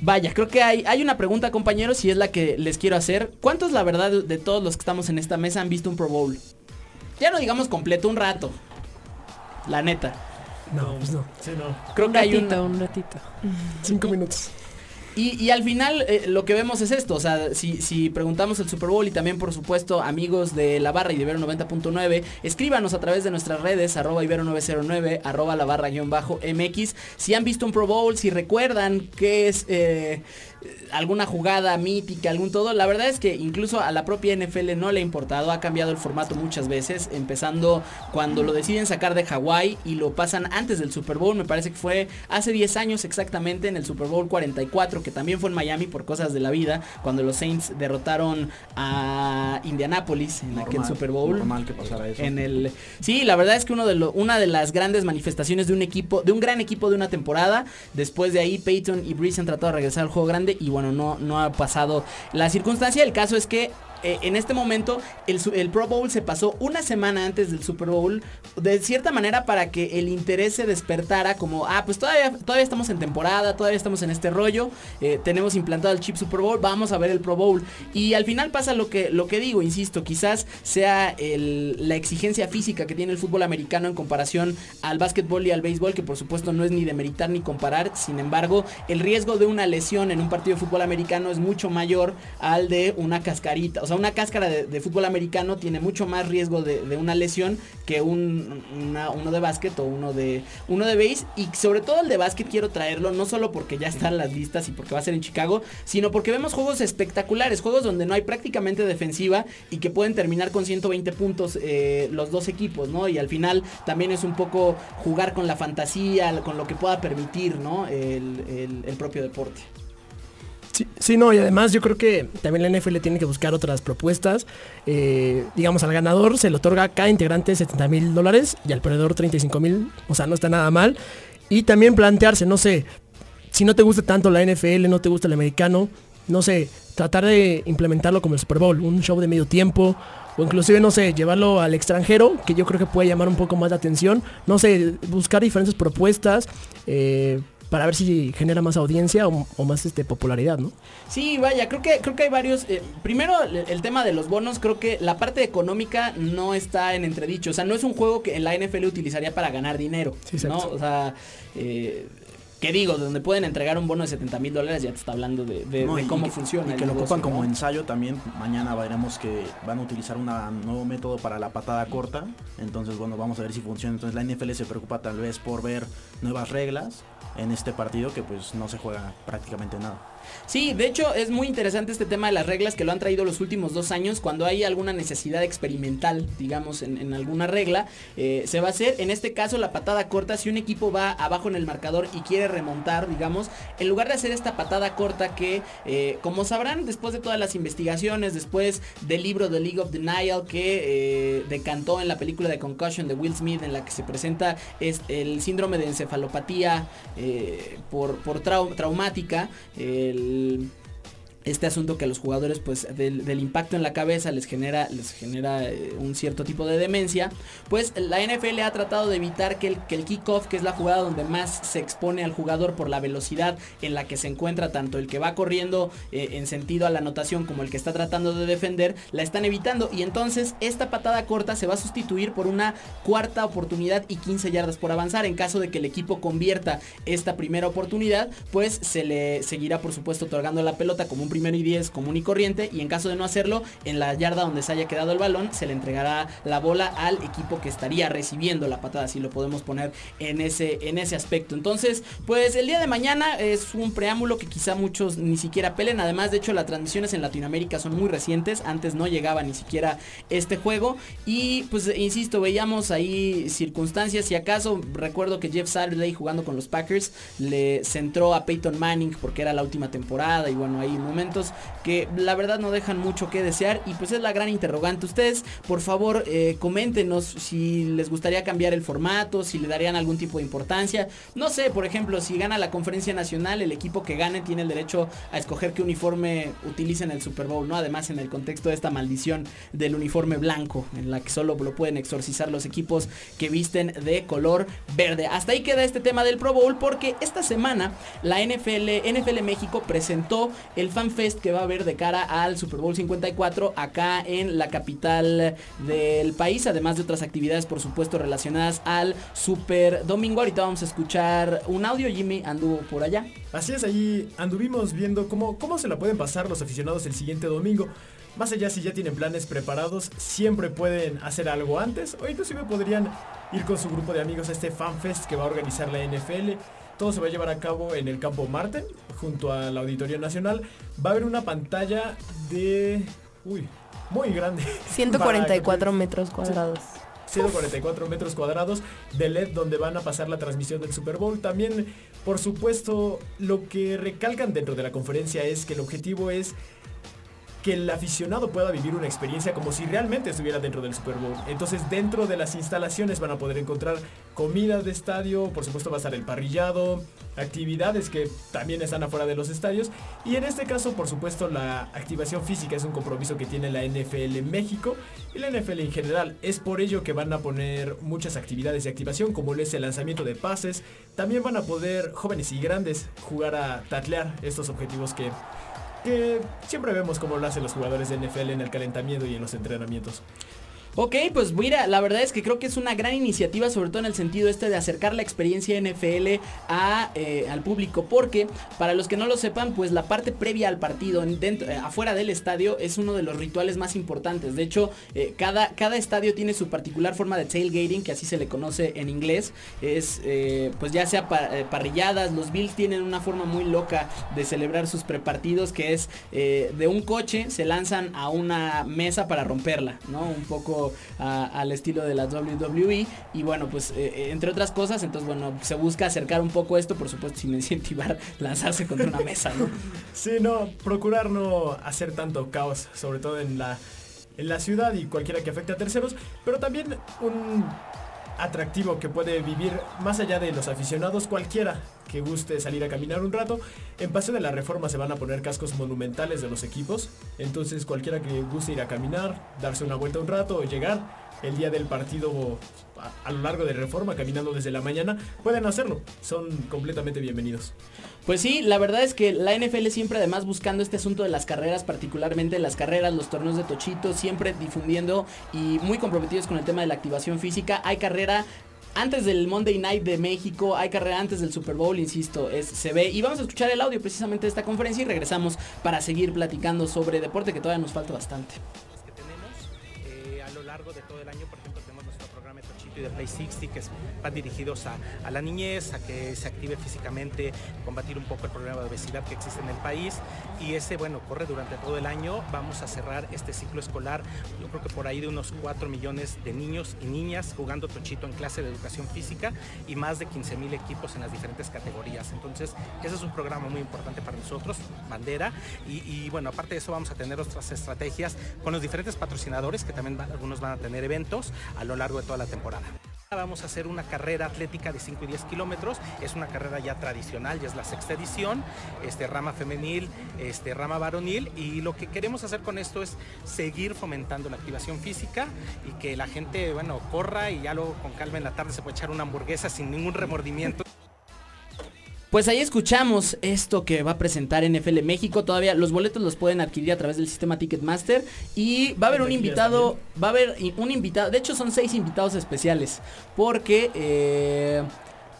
Vaya, creo que hay, hay una pregunta compañeros y es la que les quiero hacer. ¿Cuántos la verdad de todos los que estamos en esta mesa han visto un Pro Bowl? Ya no digamos completo, un rato. La neta. No, pues no. Sí, no. Creo un que hay ratito, un... un ratito. Cinco minutos. Y, al final eh, lo que vemos es esto, o sea, si, si preguntamos el Super Bowl y también por supuesto amigos de la barra y de Ibero 90.9, escríbanos a través de nuestras redes, arroba Ibero 909, arroba la barra guion bajo MX, si han visto un Pro Bowl, si recuerdan qué es... eh, alguna jugada mítica, algún todo. La verdad es que incluso a la propia NFL no le ha importado, ha cambiado el formato muchas veces, empezando cuando lo deciden sacar de Hawái y lo pasan antes del Super Bowl, me parece que fue hace 10 años exactamente en el Super Bowl 44, que también fue en Miami por cosas de la vida, cuando los Saints derrotaron a Indianapolis en aquel Super Bowl. normal que pasara eso. En el Sí, la verdad es que uno de lo- una de las grandes manifestaciones de un equipo, de un gran equipo de una temporada. Después de ahí, Peyton y Breeze han tratado de regresar al juego grande y bueno, no, no ha pasado la circunstancia. El caso es que eh, en este momento el, Pro Bowl se pasó una semana antes del Super Bowl de cierta manera para que el interés se despertara como, ah, pues todavía, todavía estamos en temporada, todavía estamos en este rollo, eh, tenemos implantado el chip Super Bowl, vamos a ver el Pro Bowl. Y al final pasa lo que, lo que digo, insisto, quizás sea la exigencia física que tiene el fútbol americano en comparación al básquetbol y al béisbol, que por supuesto no es ni de meritar ni comparar, sin embargo, el riesgo de una lesión en un partido de fútbol americano es mucho mayor al de una cascarita. Sea, una cáscara de, fútbol americano tiene mucho más riesgo de, una lesión que un, uno de básquet o uno de, uno de base. Y sobre todo el de básquet quiero traerlo, no solo porque ya están las listas y porque va a ser en Chicago, sino porque vemos juegos espectaculares, juegos donde no hay prácticamente defensiva y que pueden terminar con 120 puntos eh, los dos equipos, ¿no? Y al final también es un poco jugar con la fantasía, con lo que pueda permitir, ¿no? el- el propio deporte. Sí, no, y además yo creo que también la NFL tiene que buscar otras propuestas. Eh, digamos, al ganador se le otorga a cada integrante 70 mil dólares y al perdedor 35 mil, o sea, no está nada mal. Y también plantearse, no sé, si no te gusta tanto la NFL, no te gusta el americano, no sé, tratar de implementarlo como el Super Bowl, un show de medio tiempo, o inclusive, no sé, llevarlo al extranjero, que yo creo que puede llamar un poco más la atención, no sé, buscar diferentes propuestas. Eh, para ver si genera más audiencia o, o, más este popularidad, ¿no? Sí, vaya, creo que creo que hay varios. Eh, primero, el, el, tema de los bonos, creo que la parte económica no está en entredicho. O sea, no es un juego que en la NFL utilizaría para ganar dinero. Sí, ¿no? O sea, eh, ¿Qué digo? Donde pueden entregar un bono de 70 mil dólares ya te está hablando de, de, No, de y- cómo y- funciona. Y que lo negocio, ocupan como ensayo también. Mañana veremos que van a utilizar un nuevo método para la patada corta. Entonces, bueno, vamos a ver si funciona. Entonces, la NFL se preocupa tal vez por ver nuevas reglas en este partido que pues no se juega prácticamente nada. Sí, de hecho es muy interesante este tema de las reglas que lo han traído los últimos dos años. Cuando hay alguna necesidad experimental, digamos, en, alguna regla, eh, se va a hacer. En este caso, la patada corta, si un equipo va abajo en el marcador y quiere remontar, digamos, en lugar de hacer esta patada corta que, eh, como sabrán, después de todas las investigaciones, después del libro The League of Denial que eh, decantó en la película de Concussion de Will Smith, en la que se presenta es el síndrome de encefalopatía eh, por, por trau- traumática, el- este asunto que a los jugadores pues del, impacto en la cabeza les genera les genera eh, un cierto tipo de demencia pues la NFL ha tratado de evitar que el, que el kickoff que es la jugada donde más se expone al jugador por la velocidad en la que se encuentra tanto el que va corriendo eh, en sentido a la anotación como el que está tratando de defender la están evitando. Y entonces esta patada corta se va a sustituir por una cuarta oportunidad y 15 yardas por avanzar. En caso de que el equipo convierta esta primera oportunidad pues se le seguirá por supuesto otorgando la pelota como un primero y 10 común y corriente y en caso de no hacerlo en la yarda donde se haya quedado el balón se le entregará la bola al equipo que estaría recibiendo la patada si lo podemos poner en ese en ese aspecto. Entonces pues el día de mañana es un preámbulo que quizá muchos ni siquiera pelen. Además de hecho las transmisiones en Latinoamérica son muy recientes. Antes no llegaba ni siquiera este juego. Y pues insisto veíamos ahí circunstancias. Si acaso recuerdo que Jeff Saturday jugando con los Packers le centró a Peyton Manning porque era la última temporada y bueno hay que la verdad no dejan mucho que desear y pues es la gran interrogante. Ustedes por favor eh, coméntenos si les gustaría cambiar el formato si le darían algún tipo de importancia. No sé por ejemplo si gana la conferencia nacional el equipo que gane tiene el derecho a escoger qué uniforme utilicen en el Super Bowl no además en el contexto de esta maldición del uniforme blanco en la que solo lo pueden exorcizar los equipos que visten de color verde. Hasta ahí queda este tema del Pro Bowl porque esta semana la NFL NFL México presentó el FanFest que va a haber de cara al Super Bowl 54 acá en la capital del país, además de otras actividades por supuesto relacionadas al Super Domingo. Ahorita vamos a escuchar un audio, Jimmy anduvo por allá. Así es, allí anduvimos viendo cómo, cómo se la pueden pasar los aficionados el siguiente domingo. Más allá si ya tienen planes preparados, siempre pueden hacer algo antes o inclusive podrían ir con su grupo de amigos a este FanFest que va a organizar la NFL. Todo se va a llevar a cabo en el campo Marte, junto al Auditorio Nacional. Va a haber una pantalla de... Uy, muy grande. 144 metros cuadrados. 144 metros cuadrados de LED donde van a pasar la transmisión del Super Bowl. También, por supuesto, lo que recalcan dentro de la conferencia es que el objetivo es que el aficionado pueda vivir una experiencia como si realmente estuviera dentro del Super Bowl. Entonces dentro de las instalaciones van a poder encontrar comida de estadio, por supuesto va a estar el parrillado, actividades que también están afuera de los estadios y en este caso por supuesto la activación física es un compromiso que tiene la NFL en México y la NFL en general. Es por ello que van a poner muchas actividades de activación como es el lanzamiento de pases. También van a poder jóvenes y grandes jugar a taclear estos objetivos que que siempre vemos cómo lo hacen los jugadores de NFL en el calentamiento y en los entrenamientos. Ok, pues mira, la verdad es que creo que es una gran iniciativa, sobre todo en el sentido este de acercar la experiencia NFL eh, al público, porque para los que no lo sepan, pues la parte previa al partido, eh, afuera del estadio, es uno de los rituales más importantes. De hecho, eh, cada, cada estadio tiene su particular forma de tailgating, que así se le conoce en inglés. Es, pues ya sea pa- parrilladas, los Bills tienen una forma muy loca de celebrar sus prepartidos, que es de un coche se lanzan a una mesa para romperla, ¿no? Un poco al estilo de la WWE. Y bueno, pues eh, eh, entre otras cosas, entonces bueno, se busca acercar un poco esto, por supuesto, sin incentivar lanzarse contra una mesa, ¿no? Sí, no, procurar no hacer tanto caos, sobre todo en la, en la ciudad y cualquiera que afecte a terceros, pero también un atractivo que puede vivir más allá de los aficionados, cualquiera que guste salir a caminar un rato. En Paseo de la Reforma se van a poner cascos monumentales de los equipos, entonces cualquiera que guste ir a caminar, darse una vuelta un rato o llegar el día del partido a, a lo largo de Reforma, caminando desde la mañana, pueden hacerlo, son completamente bienvenidos. Pues sí, la verdad es que la NFL siempre además buscando este asunto de las carreras, particularmente las carreras, los torneos de tochito, siempre difundiendo y muy comprometidos con el tema de la activación física. Hay carrera antes del Monday Night de México, hay carrera antes del Super Bowl, insisto, es, se ve. Y vamos a escuchar el audio precisamente de esta conferencia y regresamos para seguir platicando sobre deporte que todavía nos falta bastante. Y de Play 60 que van dirigidos a, la niñez, a que se active físicamente, combatir un poco el problema de obesidad que existe en el país. Y ese, bueno, corre durante todo el año. Vamos a cerrar este ciclo escolar, yo creo que por ahí de unos 4 millones de niños y niñas jugando Tochito en clase de educación física y más de 15 mil equipos en las diferentes categorías. Entonces, ese es un programa muy importante para nosotros, bandera. Y, bueno, aparte de eso vamos a tener otras estrategias con los diferentes patrocinadores, que también algunos van a tener eventos a lo largo de toda la temporada. Vamos a hacer una carrera atlética de 5 y 10 kilómetros. Es una carrera ya tradicional, ya es la sexta edición, este, rama femenil, este, rama varonil. Y lo que queremos hacer con esto es seguir fomentando la activación física y que la gente, bueno, corra y ya luego con calma en la tarde se puede echar una hamburguesa sin ningún remordimiento. Pues ahí escuchamos esto que va a presentar NFL México. Todavía los boletos los pueden adquirir a través del sistema Ticketmaster. Y va a haber un invitado, va a haber un invitado, de hecho son seis invitados especiales. Porque eh,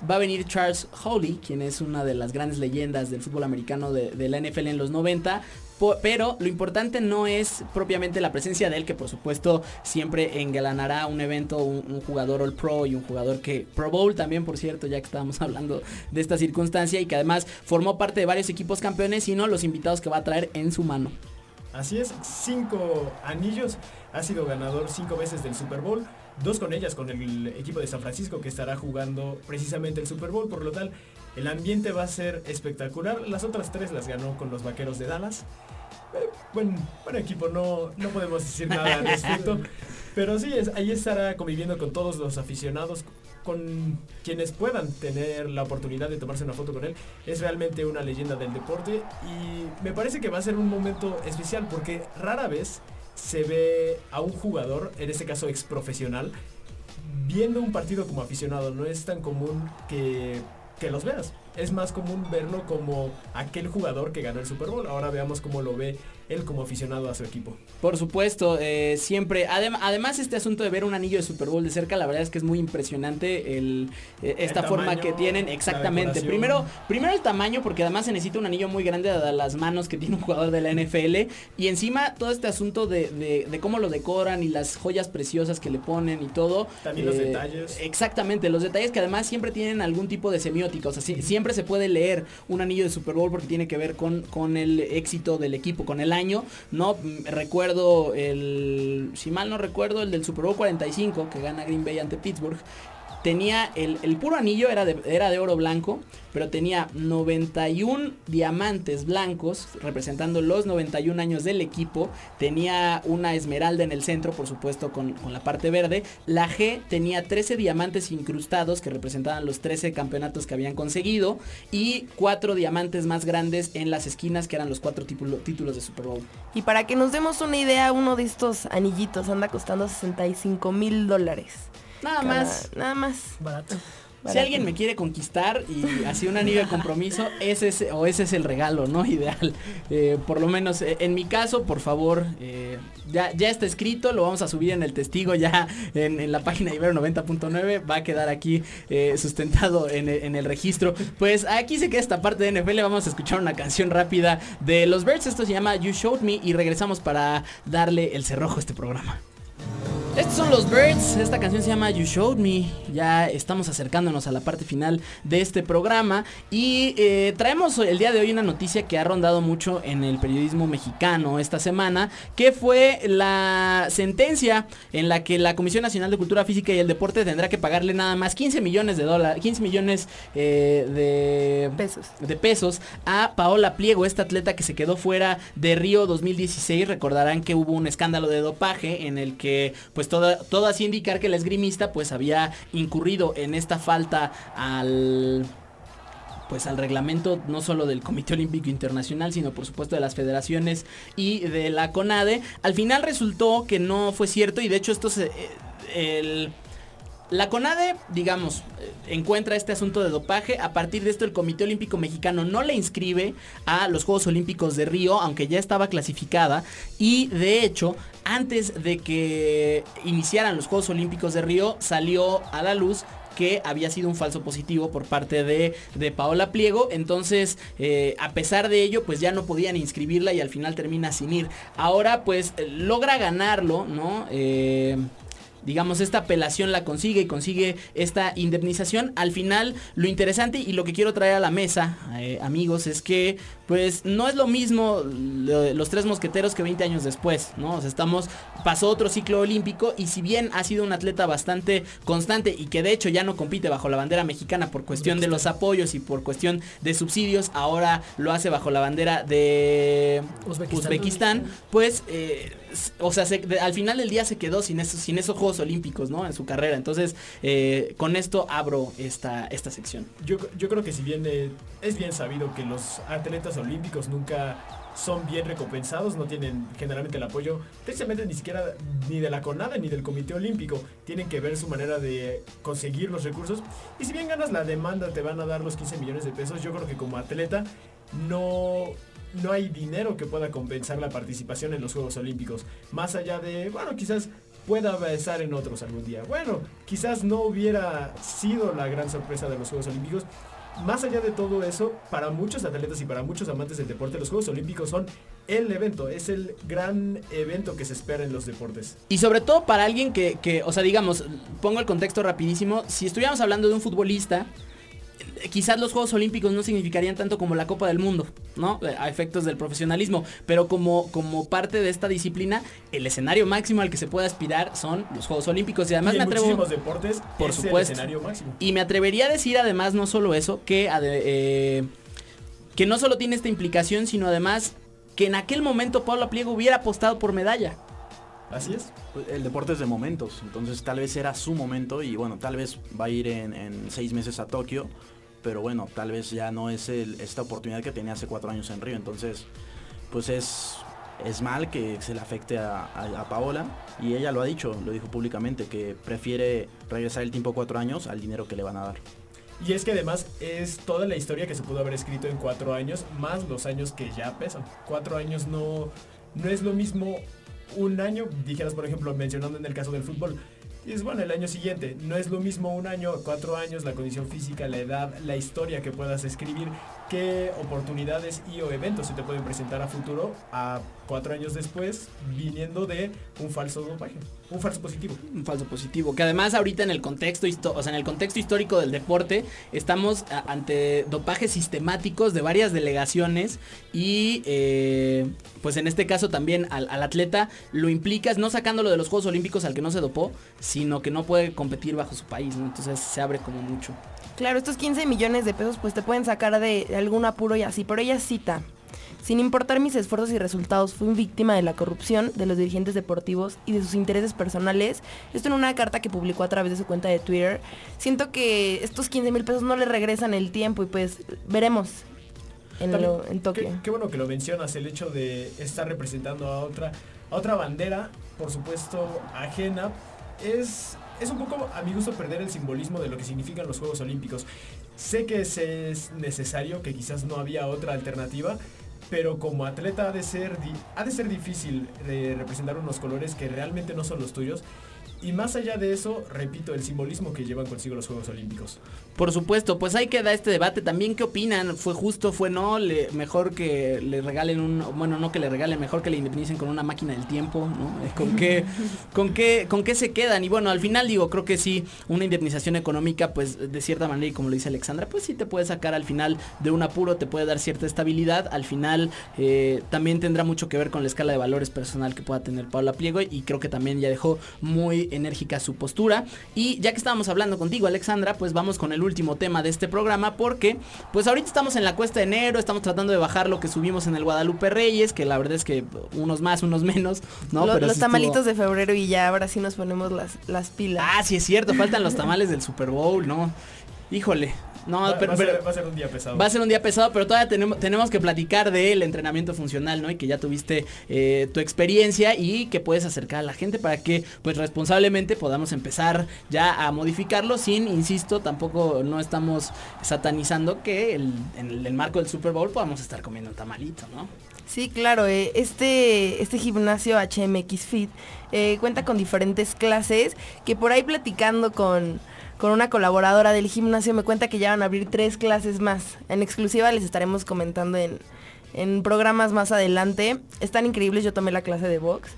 va a venir Charles Hawley, quien es una de las grandes leyendas del fútbol americano de, la NFL en los 90. po- Pero lo importante no es propiamente la presencia de él, que por supuesto siempre engalanará un evento, un, un jugador All Pro y un jugador que Pro Bowl también, por cierto, ya que estábamos hablando de esta circunstancia y que además formó parte de varios equipos campeones, sino los invitados que va a traer en su mano. Así es, cinco anillos, ha sido ganador cinco veces del Super Bowl, dos con ellas con el equipo de San Francisco que estará jugando precisamente el Super Bowl, por lo tal el ambiente va a ser espectacular, las otras tres las ganó con los Vaqueros de Dallas. Eh, buen, buen equipo, no, no podemos decir nada al respecto, pero sí, es, ahí estará conviviendo con todos los aficionados, con quienes puedan tener la oportunidad de tomarse una foto con él. Es realmente una leyenda del deporte y me parece que va a ser un momento especial porque rara vez se ve a un jugador, en este caso ex profesional, viendo un partido como aficionado. No es tan común que, que los veas. Es más común verlo como aquel jugador que ganó el Super Bowl. Ahora veamos cómo lo ve él como aficionado a su equipo. Por supuesto, eh, siempre. adem- además, este asunto de ver un anillo de Super Bowl de cerca, la verdad es que es muy impresionante el, eh, esta El forma que tienen. Exactamente. Primero, primero el tamaño, porque además se necesita un anillo muy grande a las manos que tiene un jugador de la NFL. Y encima todo este asunto de, de- de cómo lo decoran y las joyas preciosas que le ponen y todo. También los Eh, detalles. Exactamente, los detalles que además siempre tienen algún tipo de semiótica. O sea, si- siempre se puede leer un anillo de Super Bowl porque tiene que ver con, con el éxito del equipo, con el año. No recuerdo el. Si mal no recuerdo, el del Super Bowl 45 que gana Green Bay ante Pittsburgh. Tenía el, el puro anillo, era de, era de oro blanco, pero tenía 91 diamantes blancos representando los 91 años del equipo. Tenía una esmeralda en el centro, por supuesto, con, con la parte verde. La G tenía 13 diamantes incrustados que representaban los 13 campeonatos que habían conseguido. Y cuatro diamantes más grandes en las esquinas, que eran los cuatro título- títulos de Super Bowl. Y para que nos demos una idea, uno de estos anillitos anda costando 65 mil dólares. Nada Cada- más. Nada más. Barato. Si alguien me quiere conquistar y así un anillo de compromiso, ese es, o ese es el regalo, ¿no? Ideal. Eh, por lo menos eh, en mi caso, por favor, eh, ya, ya está escrito, lo vamos a subir en el testigo ya en, en la página de Ibero 90.9, va a quedar aquí eh, sustentado en, el- en el registro. Pues aquí se queda esta parte de NFL, vamos a escuchar una canción rápida de los Birds, esto se llama You Showed Me y regresamos para darle el cerrojo a este programa. Estos son los Birds, esta canción se llama You Showed Me, ya estamos acercándonos a la parte final de este programa y eh, traemos el día de hoy una noticia que ha rondado mucho en el periodismo mexicano esta semana, que fue la sentencia en la que la Comisión Nacional de Cultura Física y el Deporte tendrá que pagarle nada más 15 millones de dólares, 15 millones eh, de pesos. de pesos a Paola Pliego, esta atleta que se quedó fuera de Río 2016. Recordarán que hubo un escándalo de dopaje en el que pues todo, todo hacía indicar que el esgrimista pues había incurrido en esta falta al pues al reglamento no solo del Comité Olímpico Internacional, sino por supuesto de las federaciones y de la CONADE. Al final resultó que no fue cierto y de hecho esto se eh, el la CONADE, digamos, eh, encuentra este asunto de dopaje. A partir de esto, el Comité Olímpico Mexicano no le inscribe a los Juegos Olímpicos de Río, aunque ya estaba clasificada. Y de hecho, antes de que iniciaran los Juegos Olímpicos de Río, salió a la luz que había sido un falso positivo por parte de, de Paola Pliego. Entonces, eh, a pesar de ello, pues ya no podían inscribirla y al final termina sin ir. Ahora, pues logra ganarlo, ¿no? Eh, digamos, esta apelación la consigue y consigue esta indemnización. Al final, lo interesante y lo que quiero traer a la mesa, eh, amigos, es que pues no es lo mismo lo- los tres mosqueteros que 20 años después, ¿no? O sea, estamos, pasó otro ciclo olímpico y si bien ha sido un atleta bastante constante y que de hecho ya no compite bajo la bandera mexicana por cuestión de los apoyos y por cuestión de subsidios, ahora lo hace bajo la bandera de Uzbekistán. Uzbekistán, pues, eh, o sea, se- de- al final del día se quedó sin esos, sin esos Juegos Olímpicos, ¿no? En su carrera. Entonces, eh, con esto abro esta, esta sección. Yo, yo creo que si bien eh, es bien sabido que los atletas olímpicos nunca son bien recompensados, no tienen generalmente el apoyo, precisamente ni siquiera ni de la CONADE ni del Comité Olímpico, tienen que ver su manera de conseguir los recursos. Y si bien ganas la demanda, te van a dar los 15 millones de pesos, yo creo que como atleta no, no hay dinero que pueda compensar la participación en los Juegos Olímpicos. Más allá de, bueno, quizás pueda estar en otros algún día. Bueno, quizás no hubiera sido la gran sorpresa de los Juegos Olímpicos. Más allá de todo eso, para muchos atletas y para muchos amantes del deporte, los Juegos Olímpicos son el evento, es el gran evento que se espera en los deportes. Y sobre todo para alguien que, que, o sea, digamos, pongo el contexto rapidísimo, si estuviéramos hablando de un futbolista, quizás los Juegos Olímpicos no significarían tanto como la Copa del Mundo, ¿no? Eh, A efectos del profesionalismo, pero como, como parte de esta disciplina, el escenario máximo al que se puede aspirar son los Juegos Olímpicos. Y además y me atrevo... muchísimos deportes Por es supuesto. el escenario máximo. Y me atrevería a decir además no solo eso, que, eh, que no solo tiene esta implicación, sino además que en aquel momento Pablo Pliego hubiera apostado por medalla. Así es. El deporte es de momentos, entonces tal vez era su momento y bueno, tal vez va a ir en, en seis meses a Tokio, pero bueno, tal vez ya no es esta oportunidad que tenía hace cuatro años en Río, entonces pues es, es mal que se le afecte a, a- a Paola y ella lo ha dicho, lo dijo públicamente, que prefiere regresar el tiempo cuatro años al dinero que le van a dar. Y es que además es toda la historia que se pudo haber escrito en cuatro años, más los años que ya pesan. Cuatro años no, no es lo mismo un año, dijeras por ejemplo, mencionando en el caso del fútbol. Y es bueno, el año siguiente, no es lo mismo un año, cuatro años, la condición física, la edad, la historia que puedas escribir, qué oportunidades y o eventos se te pueden presentar a futuro a cuatro años después, viniendo de un falso dopaje, un falso positivo. Un falso positivo. Que además ahorita en el contexto, o en el contexto histórico del deporte, estamos ante dopajes sistemáticos de varias delegaciones y eh, pues en este caso también al, atleta lo implicas no sacándolo de los Juegos Olímpicos al que no se dopó, sino que no puede competir bajo su país. Entonces se abre como mucho. Claro, estos 15 millones de pesos pues te pueden sacar de, algún apuro y así, pero ella cita. Sin importar mis esfuerzos y resultados, fui víctima de la corrupción de los dirigentes deportivos y de sus intereses personales. Esto en una carta que publicó a través de su cuenta de Twitter. Siento que estos 15 mil pesos no le regresan el tiempo y pues veremos en, También, lo- en Tokio. Qué, qué bueno que lo mencionas, el hecho de estar representando a otra, a otra bandera, por supuesto, ajena, es, es un poco, a mi gusto, perder el simbolismo de lo que significan los Juegos Olímpicos. Sé que es, es necesario, que quizás no había otra alternativa, pero como atleta ha de ser, ha de ser difícil eh, representar unos colores que realmente no son los tuyos. Y más allá de eso, repito, el simbolismo que llevan consigo los Juegos Olímpicos. Por supuesto, pues ahí queda este debate. También, ¿qué opinan? ¿Fue justo? ¿Fue no? Le- mejor que le regalen un... Bueno, no que le regalen, mejor que le indemnicen con una máquina del tiempo, ¿no? Eh, ¿Con qué, con qué, con qué se quedan? Y bueno, al final digo, creo que sí, una indemnización económica, pues de cierta manera, y como lo dice Alexandra, pues sí te puede sacar al final de un apuro, te puede dar cierta estabilidad. Al final eh, también tendrá mucho que ver con la escala de valores personal que pueda tener Paula Pliego y creo que también ya dejó muy enérgica su postura. Y ya que estábamos hablando contigo, Alexandra, pues vamos con el último tema de este programa porque pues ahorita estamos en la cuesta de enero, estamos tratando de bajar lo que subimos en el Guadalupe Reyes, que la verdad es que unos más, unos menos, ¿no? Lo- Pero los sí tamalitos estuvo- de febrero y ya ahora sí nos ponemos las, las pilas. Ah, sí es cierto, faltan los tamales del Super Bowl, ¿no? Híjole. No, Va, pero, va a ser, pero- va a ser un día pesado. Va a ser un día pesado, pero todavía tenemos, tenemos que platicar del entrenamiento funcional, ¿no? Y que ya tuviste eh, tu experiencia y que puedes acercar a la gente para que, pues responsablemente podamos empezar ya a modificarlo sin, insisto, tampoco no estamos satanizando que el- en el, el marco del Super Bowl podamos estar comiendo un tamalito, ¿no? Sí, claro, eh, este, este gimnasio HMX Fit eh, cuenta con diferentes clases que por ahí platicando con, con una colaboradora del gimnasio me cuenta que ya van a abrir tres clases más. En exclusiva les estaremos comentando en, en programas más adelante. Están increíbles, yo tomé la clase de box.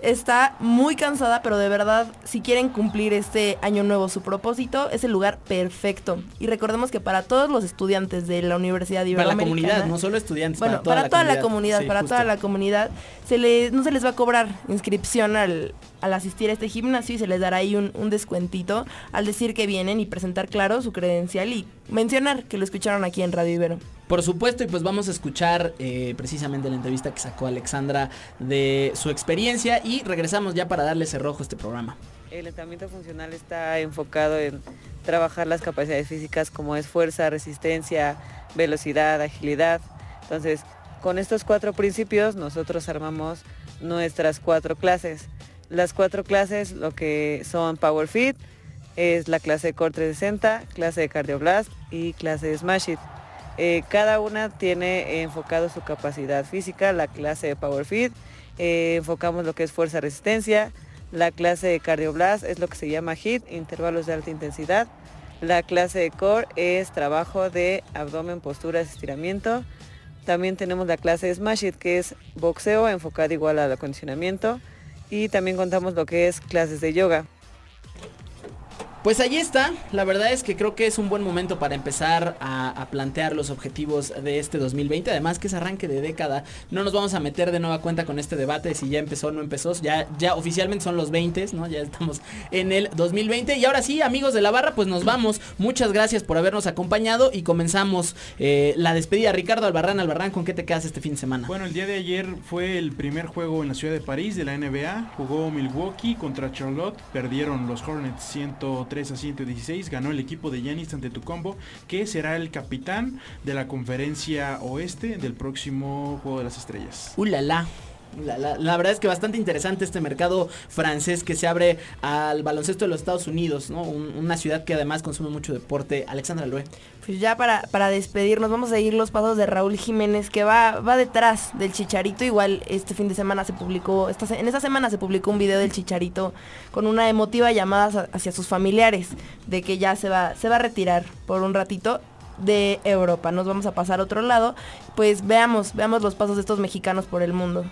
Está muy cansada, pero de verdad, si quieren cumplir este año nuevo su propósito, es el lugar perfecto. Y recordemos que para todos los estudiantes de la Universidad Para la Iberoamericana... comunidad, no solo estudiantes, Bueno, para toda, la, comunidad, Sí, para justo. toda la comunidad, se les, no se les va a cobrar inscripción al, al asistir a este gimnasio y se les dará ahí un, un descuentito al decir que vienen y presentar claro su credencial y mencionar que lo escucharon aquí en Radio Ibero. Por supuesto, y pues vamos a escuchar eh, precisamente la entrevista que sacó Alexandra de su experiencia y regresamos ya para darle cerrojo a este programa. El entrenamiento funcional está enfocado en trabajar las capacidades físicas como es fuerza, resistencia, velocidad, agilidad. Entonces, con estos cuatro principios nosotros armamos nuestras cuatro clases. Las cuatro clases lo que son Power Fit, es la clase de Core 360, clase de Cardio Blast y clase de Smash It. Eh, cada una tiene enfocado su capacidad física, la clase de Power Fit, eh, enfocamos lo que es fuerza resistencia, la clase de Cardio Blast es lo que se llama HIT, intervalos de alta intensidad, la clase de Core es trabajo de abdomen, posturas, estiramiento, también tenemos la clase Smash It que es boxeo enfocado igual al acondicionamiento y también contamos lo que es clases de yoga. Pues ahí está, la verdad es que creo que es un buen momento para empezar a, plantear los objetivos de este 2020, además que es arranque de década, no nos vamos a meter de nueva cuenta con este debate de si ya empezó o no empezó, ya, ya oficialmente son los 20, ¿no? Ya estamos en el 2020 y ahora sí, amigos de la barra, pues nos vamos, muchas gracias por habernos acompañado y comenzamos eh, la despedida. Ricardo Albarrán, Albarrán, ¿con qué te quedas este fin de semana? Bueno, el día de ayer fue el primer juego en la ciudad de París de la NBA. Jugó Milwaukee contra Charlotte. Perdieron los Hornets 103 a 116. Ganó el equipo de Giannis Antetokounmpo, que será el capitán de la conferencia oeste del próximo Juego de las Estrellas. Uh, la, verdad es que bastante interesante este mercado francés que se abre al baloncesto de los Estados Unidos, ¿no? Un- una ciudad que además consume mucho deporte. Alexandra Loe. Pues ya para, para despedirnos vamos a seguir los pasos de Raúl Jiménez que va, va detrás del Chicharito. Igual este fin de semana se publicó, esta, en esta semana se publicó un video del Chicharito con una emotiva llamada hacia sus familiares de que ya se va, se va a retirar por un ratito de Europa. Nos vamos a pasar a otro lado. Pues veamos, veamos los pasos de estos mexicanos por el mundo.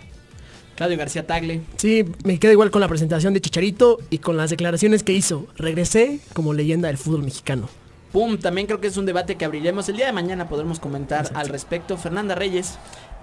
Claudio García Tagle. Sí, me quedo igual con la presentación de Chicharito y con las declaraciones que hizo. Regresé como leyenda del fútbol mexicano. Pum, también creo que es un debate que abriremos. El día de mañana podremos comentar al respecto. Fernanda Reyes.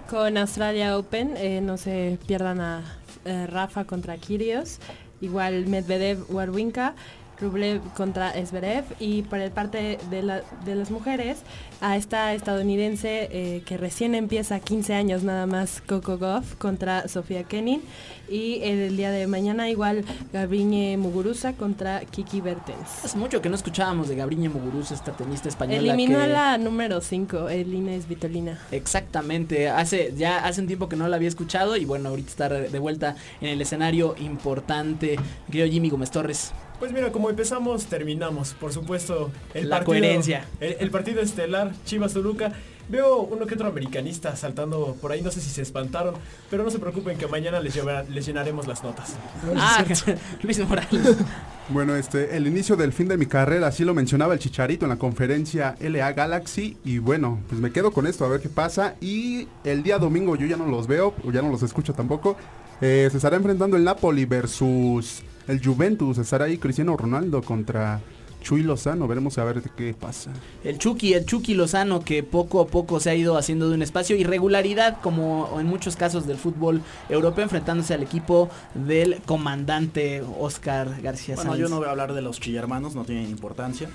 Con Australia Open, eh, no se pierdan a eh, Rafa contra Kirios, igual Medvedev Warwinka, Rublev contra Zverev y por el parte de, la- de las mujeres a esta estadounidense eh, que recién empieza 15 años nada más Coco Goff contra Sofía Kenin y el día de mañana igual Gabriñe Muguruza contra Kiki Bertens. Hace mucho que no escuchábamos de Gabriña Muguruza, esta tenista española. Eliminó que- a la número 5, el Inés Vitolina. Exactamente, hace ya hace un tiempo que no la había escuchado y bueno, ahorita está de vuelta en el escenario importante. Querido Jimmy Gómez Torres. Pues mira, como empezamos, terminamos. Por supuesto, el La partido, coherencia. El, el partido estelar, Chivas Toluca. Veo uno que otro americanista saltando por ahí, no sé si se espantaron, pero no se preocupen que mañana les, llenaremos las notas. Ah, Luis Morales. Bueno, este, el inicio del fin de mi carrera, así lo mencionaba el Chicharito en la conferencia LA Galaxy. Y bueno, pues me quedo con esto a ver qué pasa. Y el día domingo yo ya no los veo, o ya no los escucho tampoco. Eh, se estará enfrentando el Napoli versus el Juventus. Estará ahí Cristiano Ronaldo contra Chuy Lozano. Veremos a ver qué pasa. El Chucky, el Chucky Lozano que poco a poco se ha ido haciendo de un espacio irregularidad como en muchos casos del fútbol europeo enfrentándose al equipo del comandante Oscar García Bueno, Sáenz. yo no voy a hablar de los chillermanos, no tienen importancia.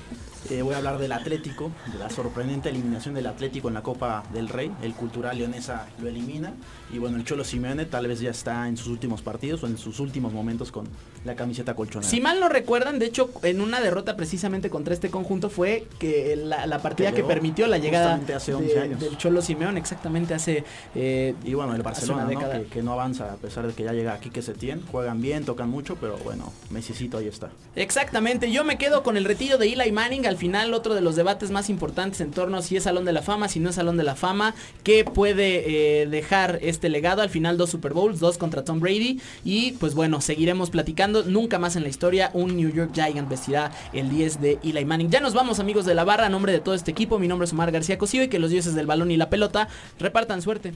Eh, voy a hablar del Atlético, de la sorprendente eliminación del Atlético en la Copa del Rey. El Cultural Leonesa lo elimina. Y bueno, el Cholo Simeone tal vez ya está en sus últimos partidos o en sus últimos momentos con la camiseta colchonera. Si mal no recuerdan, de hecho, en una derrota precisamente contra este conjunto fue que la, la partida que, permitió la llegada hace 11 de- años. del Cholo Simeón, exactamente hace... eh, Y bueno, el Barcelona, que, que no avanza a pesar de que ya llega aquí que se tiene. Juegan bien, tocan mucho, pero bueno, Messicito ahí está. Exactamente, yo me quedo con el retiro de Eli Manning, al final otro de los debates más importantes en torno a si es Salón de la Fama, si no es Salón de la Fama, qué puede eh, dejar este legado, al final dos Super Bowls, dos contra Tom Brady y pues bueno, seguiremos platicando, nunca más en la historia un New York Giant vestirá el 10 de Eli Manning. Ya nos vamos amigos de la barra, a nombre de todo este equipo, mi nombre es Omar García Cosío y que los dioses del balón y la pelota repartan suerte.